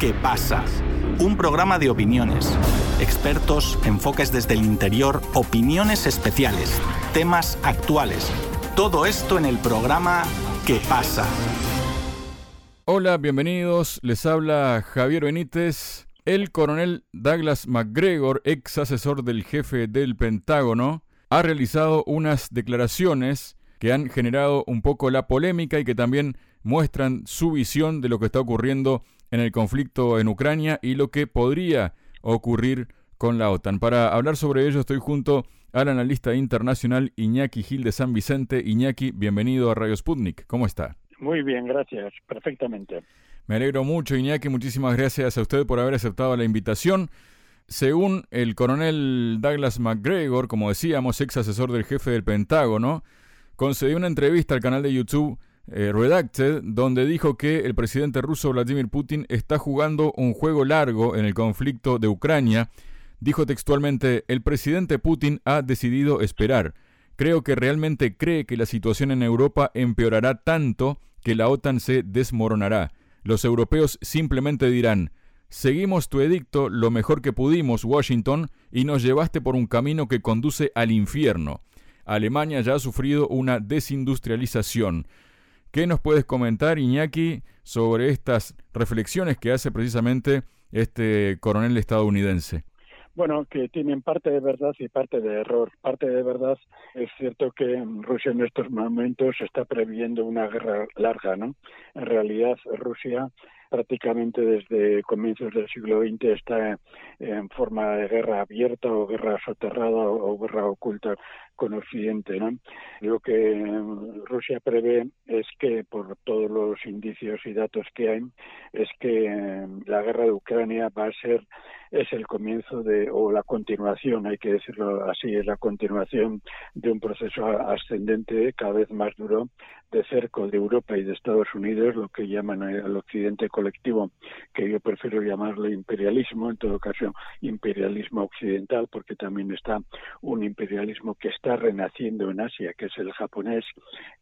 ¿Qué pasa? Un programa de opiniones, expertos, enfoques desde el interior, opiniones especiales, temas actuales. Todo esto en el programa ¿Qué pasa? Hola, bienvenidos. Les habla Javier Benítez. El coronel Douglas McGregor, ex asesor del jefe del Pentágono, ha realizado unas declaraciones que han generado un poco la polémica y que también muestran su visión de lo que está ocurriendo en el conflicto en Ucrania y lo que podría ocurrir con la OTAN. Para hablar sobre ello estoy junto al analista internacional Iñaki Gil de San Vicente. Iñaki, bienvenido a Radio Sputnik. ¿Cómo está? Muy bien, gracias. Perfectamente. Me alegro mucho, Iñaki. Muchísimas gracias a usted por haber aceptado la invitación. Según el coronel Douglas McGregor, como decíamos, ex asesor del jefe del Pentágono, concedió una entrevista al canal de YouTube eh, Redacted, donde dijo que el presidente ruso Vladimir Putin está jugando un juego largo en el conflicto de Ucrania. Dijo textualmente, el presidente Putin ha decidido esperar. Creo que realmente cree que la situación en Europa empeorará tanto que la OTAN se desmoronará. Los europeos simplemente dirán, seguimos tu edicto lo mejor que pudimos, Washington, y nos llevaste por un camino que conduce al infierno. Alemania ya ha sufrido una desindustrialización. ¿Qué nos puedes comentar, Iñaki, sobre estas reflexiones que hace precisamente este coronel estadounidense? Bueno, que tienen parte de verdad y parte de error. Parte de verdad es cierto que Rusia en estos momentos está previendo una guerra larga, ¿no? En realidad, Rusia prácticamente desde comienzos del siglo XX está en forma de guerra abierta o guerra soterrada o guerra oculta con Occidente. ¿no? Lo que Rusia prevé es que, por todos los indicios y datos que hay, es que la guerra de Ucrania va a ser es el comienzo de o la continuación, hay que decirlo así, es la continuación de un proceso ascendente cada vez más duro de cerco de Europa y de Estados Unidos, lo que llaman el occidente colectivo, que yo prefiero llamarlo imperialismo, en todo caso imperialismo occidental, porque también está un imperialismo que está renaciendo en Asia, que es el japonés,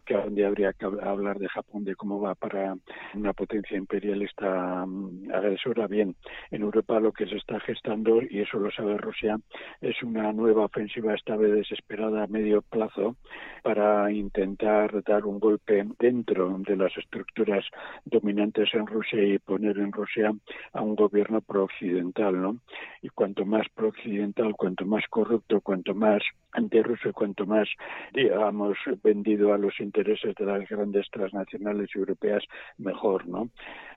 que donde habría que hablar de Japón, de cómo va para una potencia imperialista mm, agresora. Bien, en Europa lo que se está gestando, y eso lo sabe Rusia, es una nueva ofensiva, esta vez desesperada a medio plazo, para intentar dar un golpe dentro de las estructuras dominantes en Rusia y poner en Rusia a un gobierno pro-occidental, ¿no? Y cuanto más pro-occidental, cuanto más corrupto, cuanto más antirruso, cuanto más, digamos, vendido a los intereses de las grandes transnacionales europeas, mejor, ¿no?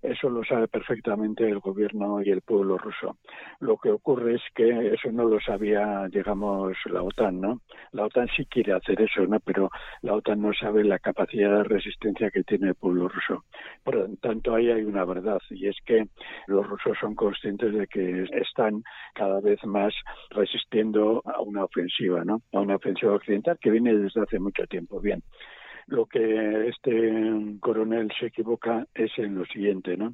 Eso lo sabe perfectamente el gobierno y el pueblo ruso. Lo que ocurre es que eso no lo sabía, digamos, la OTAN, ¿no? La OTAN sí quiere hacer eso, ¿no? Pero la OTAN no sabe la capacidad de resistencia que tiene el pueblo ruso. Por lo tanto, ahí hay una verdad, y es que los rusos son conscientes de que están cada vez más resistiendo a una ofensiva, ¿no? A una ofensiva occidental que viene desde hace mucho tiempo. Bien. Lo que este coronel se equivoca es en lo siguiente, ¿no?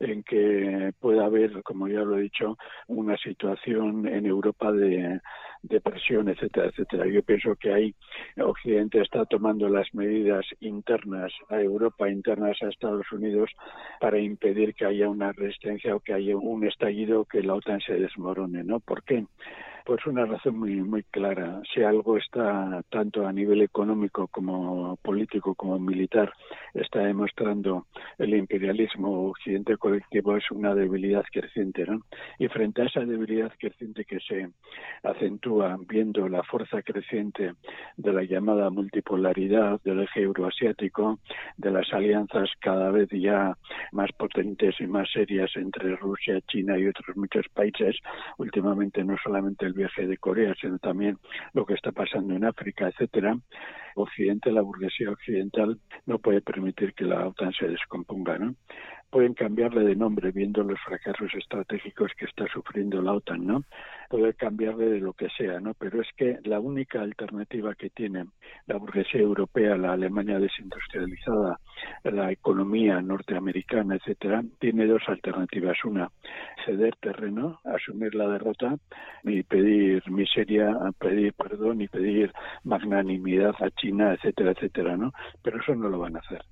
En que puede haber, como ya lo he dicho, una situación en Europa de, de presión, etcétera, etcétera. Yo pienso que ahí Occidente está tomando las medidas internas a Europa, internas a Estados Unidos, para impedir que haya una resistencia o que haya un estallido que la OTAN se desmorone, ¿no? ¿Por qué? Pues una razón muy muy clara. Si algo está tanto a nivel económico como político como militar está demostrando el imperialismo occidente colectivo es una debilidad creciente, ¿no? Y frente a esa debilidad creciente que se acentúa viendo la fuerza creciente de la llamada multipolaridad del eje euroasiático, de las alianzas cada vez ya más potentes y más serias entre Rusia, China y otros muchos países, últimamente no solamente el viaje de Corea, sino también lo que está pasando en África, etcétera, Occidente, la burguesía occidental, no puede permitir que la OTAN se descomponga, ¿no? Pueden cambiarle de nombre viendo los fracasos estratégicos que está sufriendo la OTAN, ¿no? Puede cambiarle de lo que sea, ¿no? Pero es que la única alternativa que tiene la burguesía europea, la Alemania desindustrializada, la economía norteamericana, etcétera, tiene dos alternativas. Una, ceder terreno, asumir la derrota y pedir miseria, pedir perdón y pedir magnanimidad a China, etcétera, etcétera, ¿no? Pero eso no lo van a hacer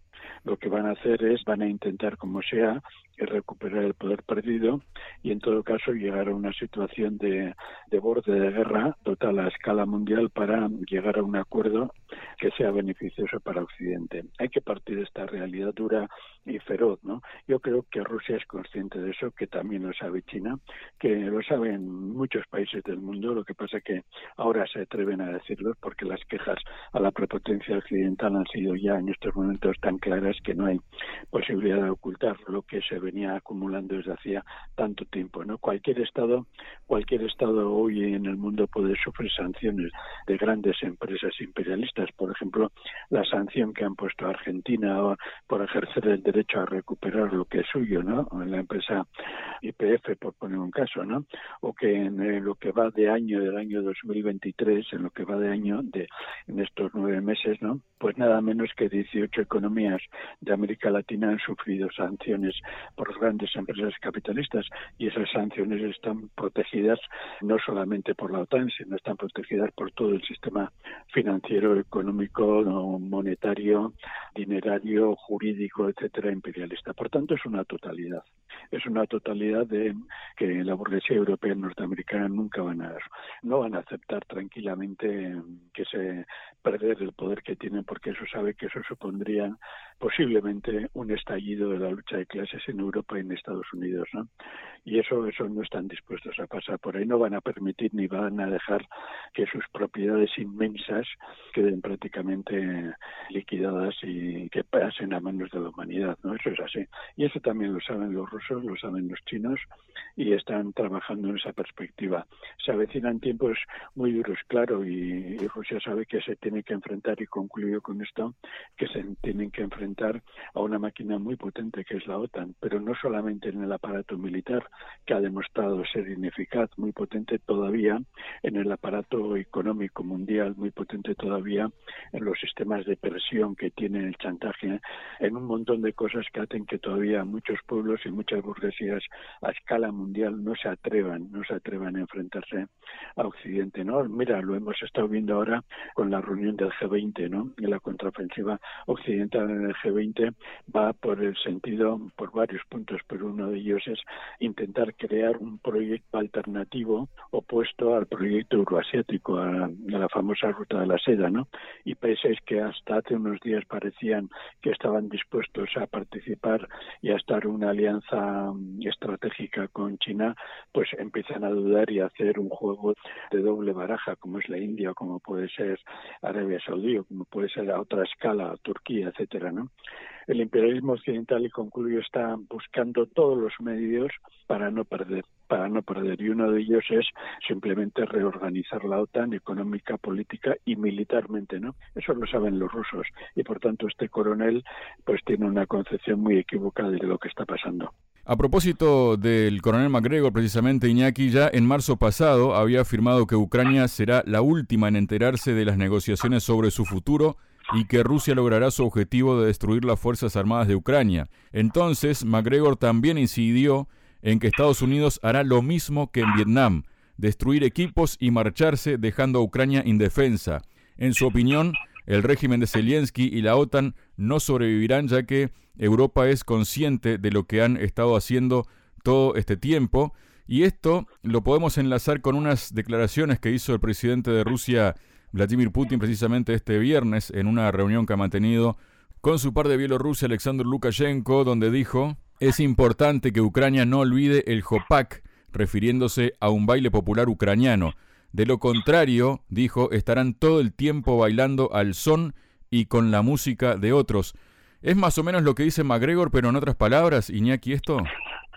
lo que van a hacer es van a intentar como sea recuperar el poder perdido y en todo caso llegar a una situación de, de borde de guerra total a escala mundial para llegar a un acuerdo que sea beneficioso para Occidente. Hay que partir de esta realidad dura y feroz, ¿no? Yo creo que Rusia es consciente de eso, que también lo sabe China, que lo saben muchos países del mundo, lo que pasa que ahora se atreven a decirlo porque las quejas a la prepotencia occidental han sido ya en estos momentos tan claras que no hay posibilidad de ocultar lo que se venía acumulando desde hacía tanto tiempo, ¿no? Cualquier estado, cualquier estado hoy en el mundo puede sufrir sanciones de grandes empresas imperialistas, por ejemplo, la sanción que han puesto a Argentina por ejercer el derecho a recuperar lo que es suyo, ¿no? La empresa IPF, por poner un caso, ¿no? O que en eh, lo que va de año, del año 2023, en lo que va de año, de en estos nueve meses, ¿no? Pues nada menos que 18 economías de América Latina han sufrido sanciones por grandes empresas capitalistas y esas sanciones están protegidas no solamente por la OTAN, sino están protegidas por todo el sistema financiero, económico, monetario, dinerario, jurídico, etcétera, imperialista. Por tanto, es una totalidad. Es una totalidad de que la burguesía europea y norteamericana nunca van a no van a aceptar tranquilamente que se perder el poder que tienen porque eso sabe que eso supondría posiblemente un estallido de la lucha de clases Europa y en Estados Unidos, ¿no? Y eso eso no están dispuestos a pasar por ahí, no van a permitir ni van a dejar que sus propiedades inmensas queden prácticamente liquidadas y que pasen a manos de la humanidad, ¿no? Eso es así. Y eso también lo saben los rusos, lo saben los chinos y están trabajando en esa perspectiva. Se avecinan tiempos muy duros, claro, y, Rusia sabe que se tiene que enfrentar, y concluyo con esto, que se tienen que enfrentar a una máquina muy potente que es la OTAN, no solamente en el aparato militar, que ha demostrado ser ineficaz, muy potente todavía en el aparato económico mundial, muy potente todavía en los sistemas de presión que tiene el chantaje, en un montón de cosas que hacen que todavía muchos pueblos y muchas burguesías a escala mundial no se atrevan, no se atrevan a enfrentarse a Occidente, ¿no? Mira, lo hemos estado viendo ahora con la reunión del G20, ¿no? Y la contraofensiva occidental en el G20 va por el sentido, por varios puntos, pero uno de ellos es intentar crear un proyecto alternativo opuesto al proyecto euroasiático, a, la famosa ruta de la seda, ¿no? Y países que hasta hace unos días parecían que estaban dispuestos a participar y a estar una alianza estratégica con China, pues empiezan a dudar y a hacer un juego de doble baraja, como es la India, como puede ser Arabia Saudí, o como puede ser a otra escala Turquía, etcétera, ¿no? El imperialismo occidental, y concluyo, está buscando todos los medios para no perder, para no perder. Y uno de ellos es simplemente reorganizar la OTAN económica, política y militarmente, ¿no? Eso lo saben los rusos. Y por tanto, este coronel, pues tiene una concepción muy equivocada de lo que está pasando. A propósito del coronel MacGregor, precisamente Iñaki ya en marzo pasado había afirmado que Ucrania será la última en enterarse de las negociaciones sobre su futuro y que Rusia logrará su objetivo de destruir las Fuerzas Armadas de Ucrania. Entonces, MacGregor también incidió en que Estados Unidos hará lo mismo que en Vietnam, destruir equipos y marcharse dejando a Ucrania indefensa. En su opinión, el régimen de Zelensky y la OTAN no sobrevivirán ya que Europa es consciente de lo que han estado haciendo todo este tiempo. Y esto lo podemos enlazar con unas declaraciones que hizo el presidente de Rusia, Vladimir Putin, precisamente este viernes, en una reunión que ha mantenido con su par de Bielorrusia, Alexander Lukashenko, donde dijo, es importante que Ucrania no olvide el Jopak, refiriéndose a un baile popular ucraniano. De lo contrario, dijo, estarán todo el tiempo bailando al son y con la música de otros. Es más o menos lo que dice MacGregor, pero en otras palabras, Iñaki, esto.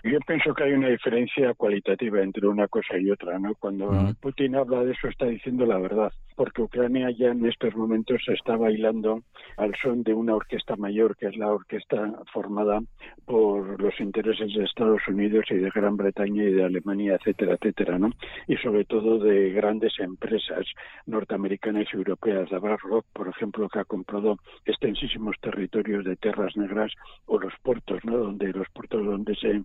Yo pienso que hay una diferencia cualitativa entre una cosa y otra, ¿no? Cuando Putin habla de eso está diciendo la verdad, porque Ucrania ya en estos momentos está bailando al son de una orquesta mayor, que es la orquesta formada por los intereses de Estados Unidos y de Gran Bretaña y de Alemania, etcétera, etcétera, ¿no? Y sobre todo de grandes empresas norteamericanas y europeas, la BlackRock, por ejemplo, que ha comprado extensísimos territorios de tierras negras o los puertos, ¿no? Donde los puertos donde se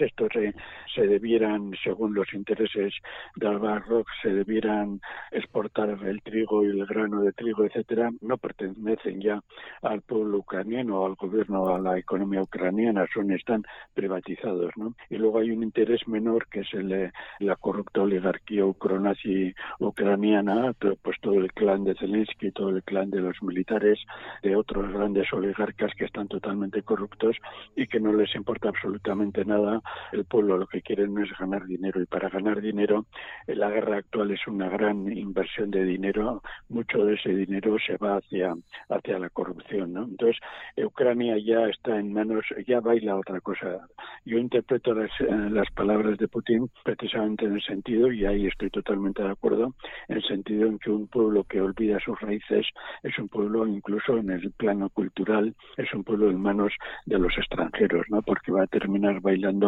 estos se, se, debieran, según los intereses del Rock, se debieran exportar el trigo y el grano de trigo, etcétera, no pertenecen ya al pueblo ucraniano al gobierno a la economía ucraniana, son están privatizados, ¿no? Y luego hay un interés menor que es el, la corrupta oligarquía ucronazi ucraniana, pues todo el clan de Zelensky, todo el clan de los militares, de otros grandes oligarcas que están totalmente corruptos y que no les importa absolutamente nada el pueblo lo que quiere no es ganar dinero y para ganar dinero eh, la guerra actual es una gran inversión de dinero, mucho de ese dinero se va hacia hacia la corrupción, ¿no? Entonces Ucrania ya está en manos, ya baila otra cosa. Yo interpreto las, eh, las palabras de Putin precisamente en el sentido y ahí estoy totalmente de acuerdo, en el sentido en que un pueblo que olvida sus raíces es un pueblo incluso en el plano cultural es un pueblo en manos de los extranjeros, ¿no? Porque va a terminar bailando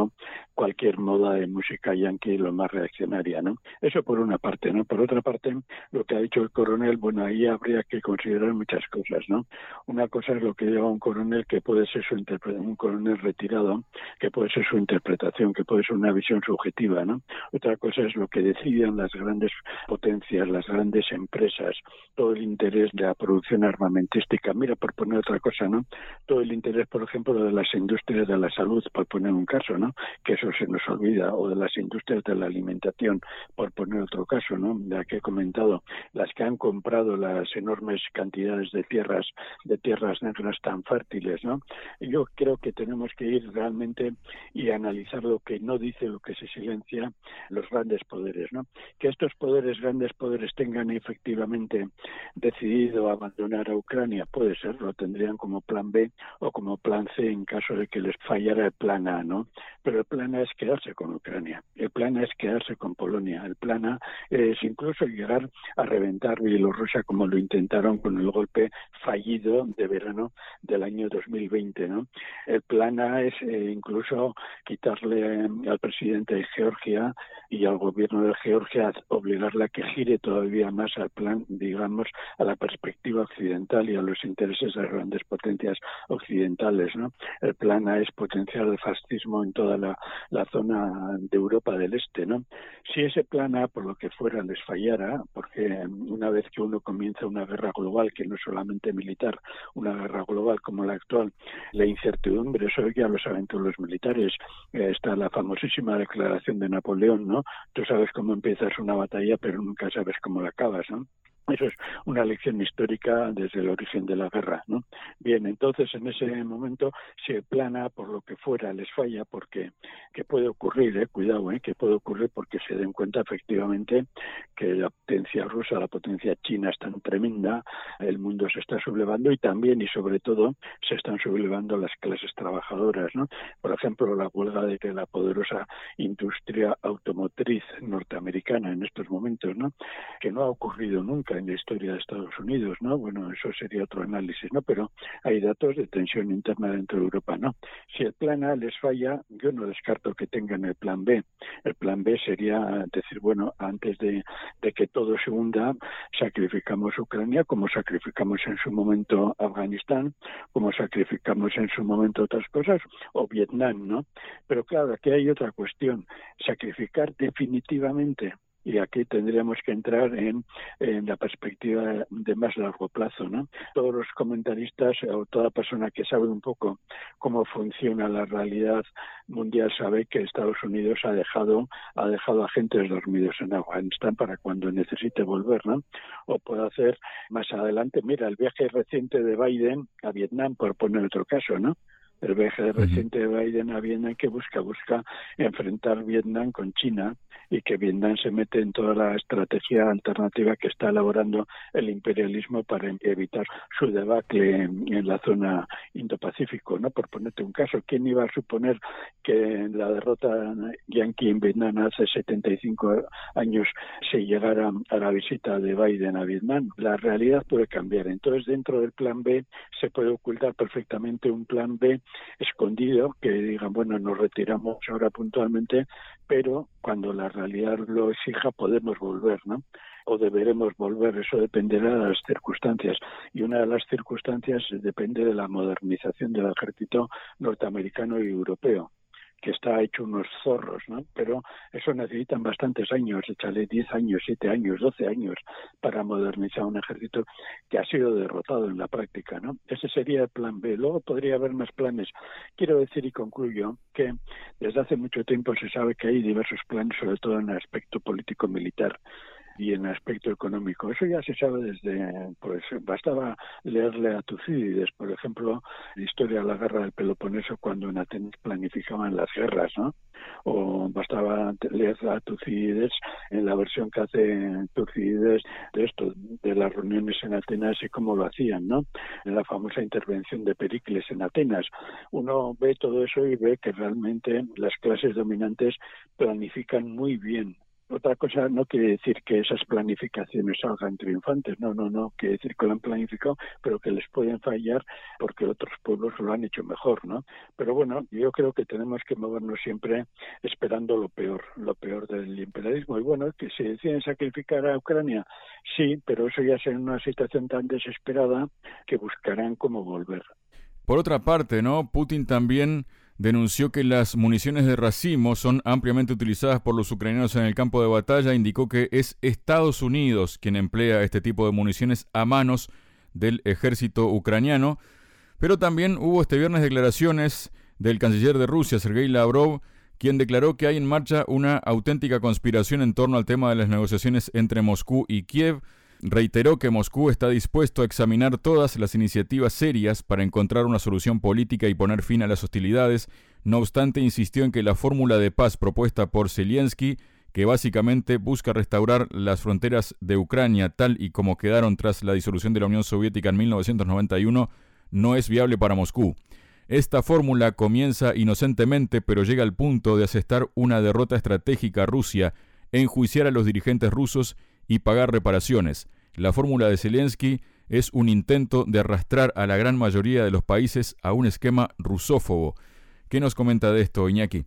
cualquier moda de música yankee lo más reaccionaria, ¿no? Eso por una parte, ¿no? Por otra parte, lo que ha dicho el coronel, bueno, ahí habría que considerar muchas cosas, ¿no? Una cosa es lo que lleva un coronel que puede ser su interpretación, un coronel retirado, que puede ser su interpretación, que puede ser una visión subjetiva, ¿no? Otra cosa es lo que deciden las grandes potencias, las grandes empresas, todo el interés de la producción armamentística. Mira, por poner otra cosa, ¿no? Todo el interés, por ejemplo, de las industrias de la salud, por poner un caso, ¿no? Que eso se nos olvida, o de las industrias de la alimentación, por poner otro caso, ¿no? La que he comentado, las que han comprado las enormes cantidades de tierras, de tierras negras tan fértiles, ¿no? Yo creo que tenemos que ir realmente y analizar lo que no dice, lo que se silencia, los grandes poderes, ¿no? Que estos poderes, grandes poderes, tengan efectivamente decidido abandonar a Ucrania, puede ser, lo tendrían como plan B o como plan C en caso de que les fallara el plan A, ¿no? Pero el plan A es quedarse con Ucrania, el plan A es quedarse con Polonia, el plan A es incluso llegar a reventar Bielorrusia como lo intentaron con el golpe fallido de verano del año 2020, ¿no? El plan A es eh, incluso quitarle eh, al presidente de Georgia y al gobierno de Georgia obligarle a que gire todavía más al plan, digamos, a la perspectiva occidental y a los intereses de las grandes potencias occidentales, ¿no? El plan A es potenciar el fascismo en toda la, zona de Europa del Este, ¿no? Si ese plan A, por lo que fuera, les fallara, porque una vez que uno comienza una guerra global, que no es solamente militar, una guerra global como la actual, la incertidumbre, eso ya lo saben todos los militares, eh, está la famosísima declaración de Napoleón, ¿no? Tú sabes cómo empiezas una batalla, pero nunca sabes cómo la acabas, ¿no? Eso es una lección histórica desde el origen de la guerra, ¿no? Bien, entonces en ese momento se plana por lo que fuera les falla porque que puede ocurrir, eh, cuidado, eh, que puede ocurrir porque se den cuenta efectivamente que la potencia rusa, la potencia china es tan tremenda, el mundo se está sublevando y también y sobre todo se están sublevando las clases trabajadoras, ¿no? Por ejemplo, la huelga de la poderosa industria automotriz norteamericana en estos momentos, ¿no? Que no ha ocurrido nunca en la historia de Estados Unidos, ¿no? Bueno, eso sería otro análisis, ¿no? Pero hay datos de tensión interna dentro de Europa, ¿no? Si el plan A les falla, yo no descarto que tengan el plan B. El plan B sería decir, bueno, antes de, que todo se hunda, sacrificamos Ucrania como sacrificamos en su momento Afganistán, como sacrificamos en su momento otras cosas, o Vietnam, ¿no? Pero claro, aquí hay otra cuestión. Sacrificar definitivamente y aquí tendríamos que entrar en, en, la perspectiva de más largo plazo. ¿no? Todos los comentaristas o toda persona que sabe un poco cómo funciona la realidad mundial sabe que Estados Unidos ha dejado, ha dejado agentes dormidos en Afganistán para cuando necesite volver. ¿no? O puede hacer más adelante, mira, el viaje reciente de Biden a Vietnam, por poner otro caso, ¿no? El viaje reciente de Biden a Vietnam que busca busca enfrentar Vietnam con China y que Vietnam se mete en toda la estrategia alternativa que está elaborando el imperialismo para evitar su debacle en, la zona Indo-Pacífico, ¿no? Por ponerte un caso, ¿quién iba a suponer que la derrota yanqui en Vietnam hace 75 años se llegara a la visita de Biden a Vietnam? La realidad puede cambiar. Entonces, dentro del plan B se puede ocultar perfectamente un plan B escondido que digan, bueno, nos retiramos ahora puntualmente, pero cuando la realidad lo exija podemos volver, ¿no? O deberemos volver, eso dependerá de las circunstancias. Y una de las circunstancias depende de la modernización del ejército norteamericano y europeo que está hecho unos zorros, ¿no? Pero eso necesitan bastantes años, échale 10 años, 7 años, 12 años para modernizar un ejército que ha sido derrotado en la práctica, ¿no? Ese sería el plan B. Luego podría haber más planes. Quiero decir y concluyo que desde hace mucho tiempo se sabe que hay diversos planes, sobre todo en el aspecto político-militar y en aspecto económico. Eso ya se sabe desde, pues bastaba leerle a Tucídides, por ejemplo, la historia de la guerra del Peloponeso cuando en Atenas planificaban las guerras, ¿no? O bastaba leer a Tucídides en la versión que hace Tucídides de esto, de las reuniones en Atenas y cómo lo hacían, ¿no? En la famosa intervención de Pericles en Atenas. Uno ve todo eso y ve que realmente las clases dominantes planifican muy bien otra cosa no quiere decir que esas planificaciones salgan triunfantes, no, no, no, quiere decir que lo han planificado, pero que les pueden fallar porque otros pueblos lo han hecho mejor, ¿no? Pero bueno, yo creo que tenemos que movernos siempre esperando lo peor, lo peor del imperialismo. Y bueno, que se deciden sacrificar a Ucrania, sí, pero eso ya es en una situación tan desesperada que buscarán cómo volver. Por otra parte, ¿no? Putin también denunció que las municiones de racimo son ampliamente utilizadas por los ucranianos en el campo de batalla, indicó que es Estados Unidos quien emplea este tipo de municiones a manos del ejército ucraniano, pero también hubo este viernes declaraciones del canciller de Rusia, Sergei Lavrov, quien declaró que hay en marcha una auténtica conspiración en torno al tema de las negociaciones entre Moscú y Kiev, reiteró que Moscú está dispuesto a examinar todas las iniciativas serias para encontrar una solución política y poner fin a las hostilidades, no obstante insistió en que la fórmula de paz propuesta por Zelensky, que básicamente busca restaurar las fronteras de Ucrania tal y como quedaron tras la disolución de la Unión Soviética en 1991, no es viable para Moscú. Esta fórmula comienza inocentemente, pero llega al punto de asestar una derrota estratégica a Rusia, enjuiciar a los dirigentes rusos y pagar reparaciones. La fórmula de Zelensky es un intento de arrastrar a la gran mayoría de los países a un esquema rusófobo. ¿Qué nos comenta de esto, Iñaki?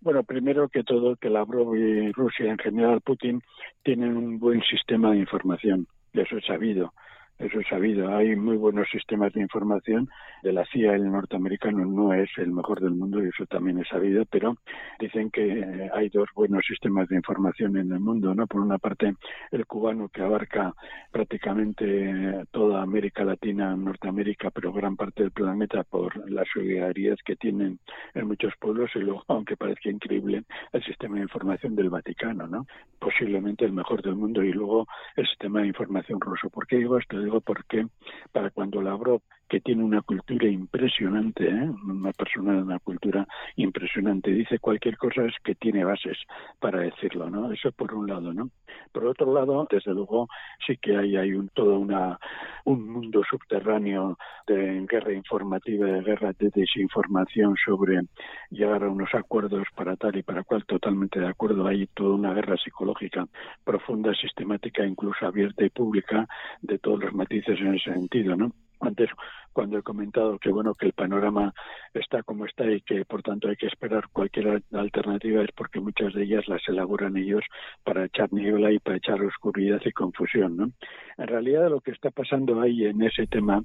Bueno, primero que todo, que Lavrov y Rusia, en general Putin, tienen un buen sistema de información. Eso es sabido. Eso es sabido. Hay muy buenos sistemas de información. De la CIA el norteamericano no es el mejor del mundo y eso también es sabido, pero dicen que eh, hay dos buenos sistemas de información en el mundo, ¿no? Por una parte, el cubano que abarca prácticamente toda América Latina, Norteamérica, pero gran parte del planeta por la solidaridad que tienen en muchos pueblos y luego, aunque parezca increíble, el sistema de información del Vaticano, ¿no? Posiblemente el mejor del mundo y luego el sistema de información ruso. ¿Por qué digo esto? Digo porque para cuando Lavrov, que tiene una cultura impresionante, ¿eh? una persona de una cultura impresionante, dice cualquier cosa es que tiene bases para decirlo, ¿no? Eso por un lado, ¿no? Por otro lado, desde luego, sí que hay, hay un, todo una, un mundo subterráneo de guerra informativa, de guerra de desinformación sobre llegar a unos acuerdos para tal y para cual, totalmente de acuerdo. Hay toda una guerra psicológica profunda, sistemática, incluso abierta y pública de todos los matices en ese sentido, ¿no? Antes, cuando he comentado que bueno que el panorama está como está y que por tanto hay que esperar cualquier alternativa es porque muchas de ellas las elaboran ellos para echar niebla y para echar oscuridad y confusión, ¿no? En realidad lo que está pasando ahí en ese tema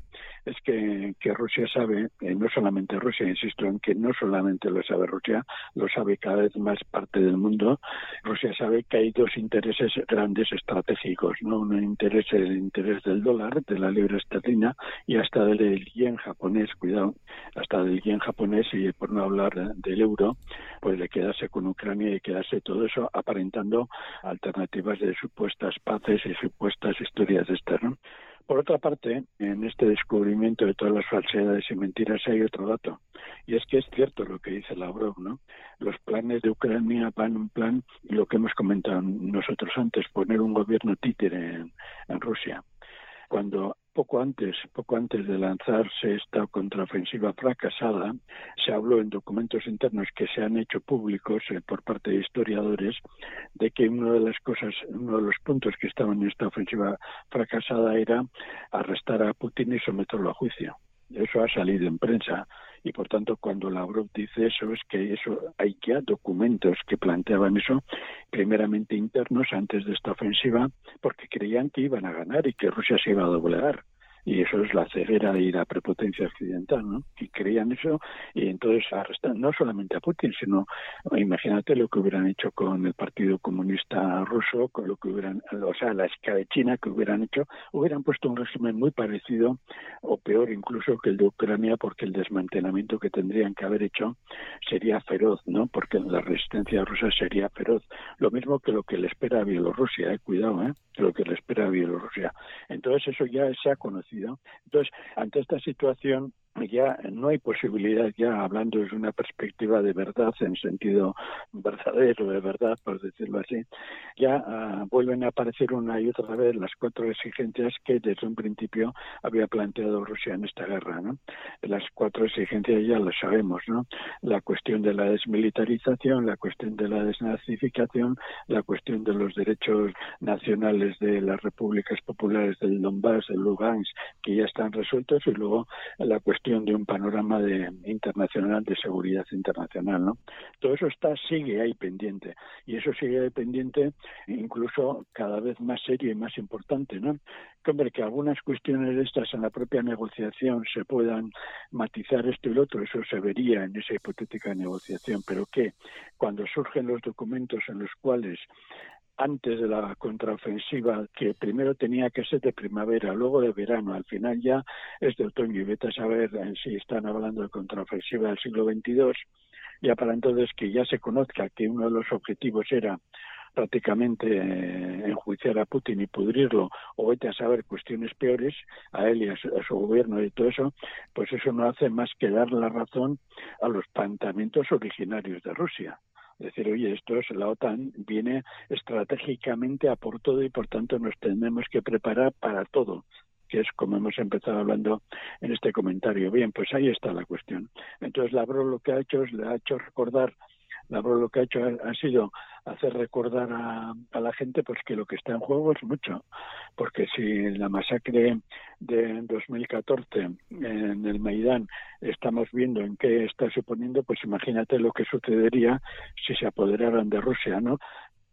es que, que Rusia sabe, eh, no solamente Rusia, insisto en que no solamente lo sabe Rusia, lo sabe cada vez más parte del mundo. Rusia sabe que hay dos intereses grandes estratégicos, ¿no? Un interés el interés del dólar, de la libra esterlina y hasta del yen japonés, cuidado, hasta del yen japonés y por no hablar del euro, pues de quedarse con Ucrania y quedarse todo eso aparentando alternativas de supuestas paces y supuestas historias de estas, Por otra parte, en este descubrimiento de todas las falsedades y mentiras hay otro dato, y es que es cierto lo que dice Lavrov, ¿no? Los planes de Ucrania van un plan, lo que hemos comentado nosotros antes, poner un gobierno títere en Rusia. Cuando poco antes, poco antes de lanzarse esta contraofensiva fracasada, se habló en documentos internos que se han hecho públicos eh, por parte de historiadores de que de las cosas, uno de los puntos que estaban en esta ofensiva fracasada era arrestar a Putin y someterlo a juicio. Eso ha salido en prensa y por tanto cuando Lavrov dice eso es que eso hay ya documentos que planteaban eso primeramente internos antes de esta ofensiva porque creían que iban a ganar y que Rusia se iba a doblegar y eso es la ceguera y la prepotencia occidental, ¿no? Y creían eso y entonces arrestan no solamente a Putin, sino imagínate lo que hubieran hecho con el Partido Comunista Ruso, con lo que hubieran, o sea, la China que hubieran hecho, hubieran puesto un régimen muy parecido o peor incluso que el de Ucrania porque el desmantelamiento que tendrían que haber hecho sería feroz, ¿no? Porque la resistencia rusa sería feroz. Lo mismo que lo que le espera a Bielorrusia, eh, cuidado, ¿eh? Lo que le espera a Bielorrusia. Entonces eso ya se ha conocido. Entonces, ante esta situación, ya no hay posibilidad, ya hablando desde una perspectiva de verdad, en sentido verdadero de verdad, por decirlo así, ya ah, vuelven a aparecer una y otra vez las cuatro exigencias que desde un principio había planteado Rusia en esta guerra. ¿no? Las cuatro exigencias ya lo sabemos, ¿no? La cuestión de la desmilitarización, la cuestión de la desnazificación, la cuestión de los derechos nacionales de las repúblicas populares del Donbass, del Lugansk, que ya están resueltos, y luego la cuestión de un panorama de, internacional de seguridad internacional, ¿no? Todo eso está sigue ahí pendiente y eso sigue ahí pendiente incluso cada vez más serio y más importante, ¿no? Hombre que algunas cuestiones de estas en la propia negociación se puedan matizar esto y lo otro, eso se vería en esa hipotética negociación, pero que cuando surgen los documentos en los cuales antes de la contraofensiva, que primero tenía que ser de primavera, luego de verano, al final ya es de otoño, y vete a saber si están hablando de contraofensiva del siglo XXII, ya para entonces que ya se conozca que uno de los objetivos era prácticamente eh, enjuiciar a Putin y pudrirlo, o vete a saber cuestiones peores a él y a su, gobierno y todo eso, pues eso no hace más que dar la razón a los planteamientos originarios de Rusia decir, oye, esto es la OTAN, viene estratégicamente a por todo y por tanto nos tenemos que preparar para todo que es como hemos empezado hablando en este comentario. Bien, pues ahí está la cuestión. Entonces, Lavrov lo que ha hecho es le ha hecho recordar Lavrov lo que ha hecho ha, sido hacer recordar a, la gente pues que lo que está en juego es mucho, porque si la masacre de 2014 en el Maidán estamos viendo en qué está suponiendo, pues imagínate lo que sucedería si se apoderaran de Rusia, ¿no?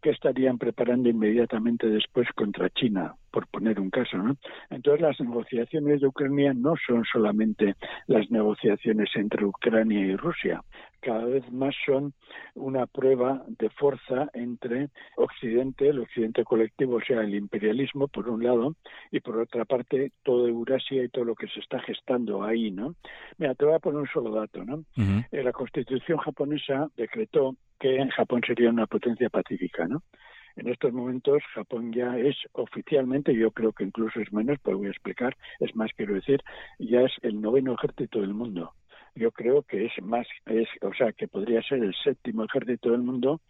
Que estarían preparando inmediatamente después contra China, por poner un caso, ¿no? Entonces las negociaciones de Ucrania no son solamente las negociaciones entre Ucrania y Rusia, cada vez más son una prueba de fuerza entre Occidente, el Occidente colectivo, o sea, el imperialismo por un lado, y por otra parte todo Eurasia y todo lo que se está gestando ahí, ¿no? Mira, te voy a poner un solo dato, ¿no? Eh, la Constitución japonesa decretó que Japón sería una potencia pacífica, ¿no? En estos momentos Japón ya es oficialmente, yo creo que incluso es menos, pero voy a explicar, es más quiero decir, ya es el noveno ejército del mundo. Yo creo que es más, es, o sea, que podría ser el séptimo ejército del mundo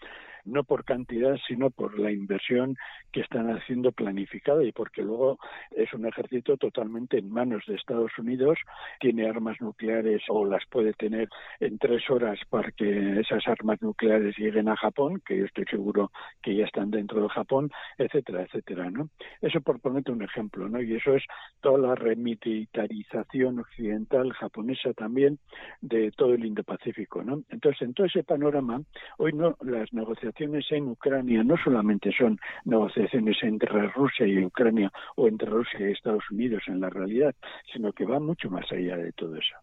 no por cantidad, sino por la inversión que están haciendo planificada y porque luego es un ejército totalmente en manos de Estados Unidos, tiene armas nucleares o las puede tener en tres horas para que esas armas nucleares lleguen a Japón, que yo estoy seguro que ya están dentro de Japón, etcétera, etcétera, ¿no? Eso por ponerte un ejemplo, ¿no? Y eso es toda la remilitarización occidental japonesa también de todo el Indo-Pacífico, ¿no? Entonces, en todo ese panorama, hoy no las negociaciones negociaciones en Ucrania no solamente son negociaciones entre Rusia y Ucrania o entre Rusia y Estados Unidos en la realidad, sino que va mucho más allá de todo eso.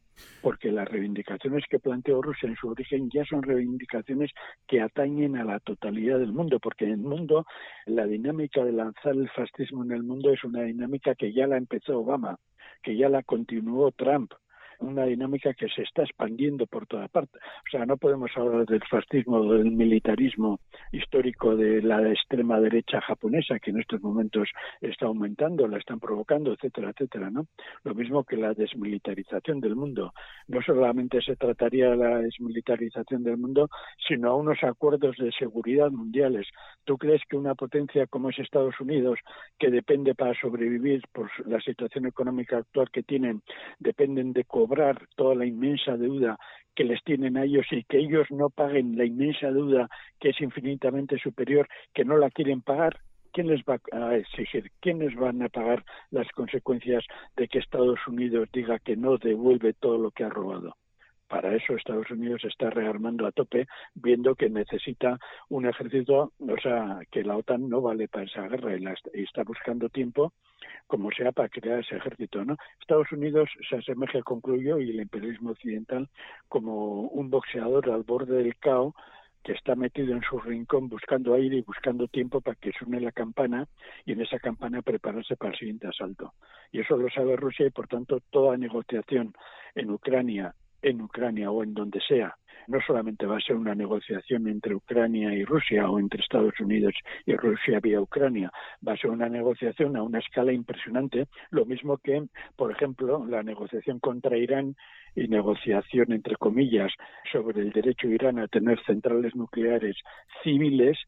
Porque las reivindicaciones que planteó Rusia en su origen ya son reivindicaciones que atañen a la totalidad del mundo, porque en el mundo la dinámica de lanzar el fascismo en el mundo es una dinámica que ya la empezó Obama, que ya la continuó Trump, una dinámica que se está expandiendo por toda parte. O sea, no podemos hablar del fascismo o del militarismo histórico de la extrema derecha japonesa, que en estos momentos está aumentando, la están provocando, etcétera, etcétera, ¿no? Lo mismo que la desmilitarización del mundo. No solamente se trataría de la desmilitarización del mundo, sino a unos acuerdos de seguridad mundiales. ¿Tú crees que una potencia como es Estados Unidos, que depende para sobrevivir por la situación económica actual que tienen, dependen de cobrar toda la inmensa deuda que les tienen a ellos y que ellos no paguen la inmensa deuda que es infinitamente superior, que no la quieren pagar, ¿quién les va a exigir? ¿Quiénes van a pagar las consecuencias de que Estados Unidos diga que no devuelve todo lo que ha robado? Para eso Estados Unidos está rearmando a tope, viendo que necesita un ejército, o sea, que la OTAN no vale para esa guerra y, está buscando tiempo como sea para crear ese ejército, ¿no? Estados Unidos se asemeja, concluyó, y el imperialismo occidental como un boxeador al borde del caos que está metido en su rincón buscando aire y buscando tiempo para que suene la campana y en esa campana prepararse para el siguiente asalto. Y eso lo sabe Rusia y por tanto toda negociación en Ucrania, en Ucrania o en donde sea, no solamente va a ser una negociación entre Ucrania y Rusia o entre Estados Unidos y Rusia vía Ucrania, va a ser una negociación a una escala impresionante, lo mismo que, por ejemplo, la negociación contra Irán y negociación, entre comillas, sobre el derecho de Irán a tener centrales nucleares civiles.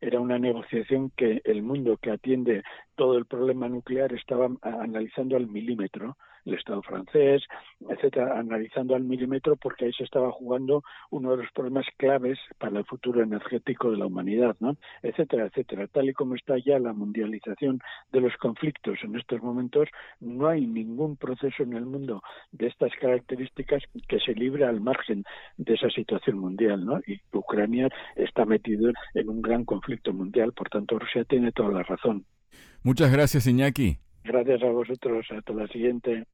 Era una negociación que el mundo que atiende todo el problema nuclear estaba analizando al milímetro el Estado francés, etcétera, analizando al milímetro porque ahí se estaba jugando uno de los problemas claves para el futuro energético de la humanidad, ¿no? etcétera, etcétera. Tal y como está ya la mundialización de los conflictos en estos momentos, no hay ningún proceso en el mundo de estas características que se libre al margen de esa situación mundial, ¿no? Y Ucrania está metido en un gran conflicto mundial, por tanto Rusia tiene toda la razón. Muchas gracias, Iñaki. Gracias a vosotros. Hasta la siguiente.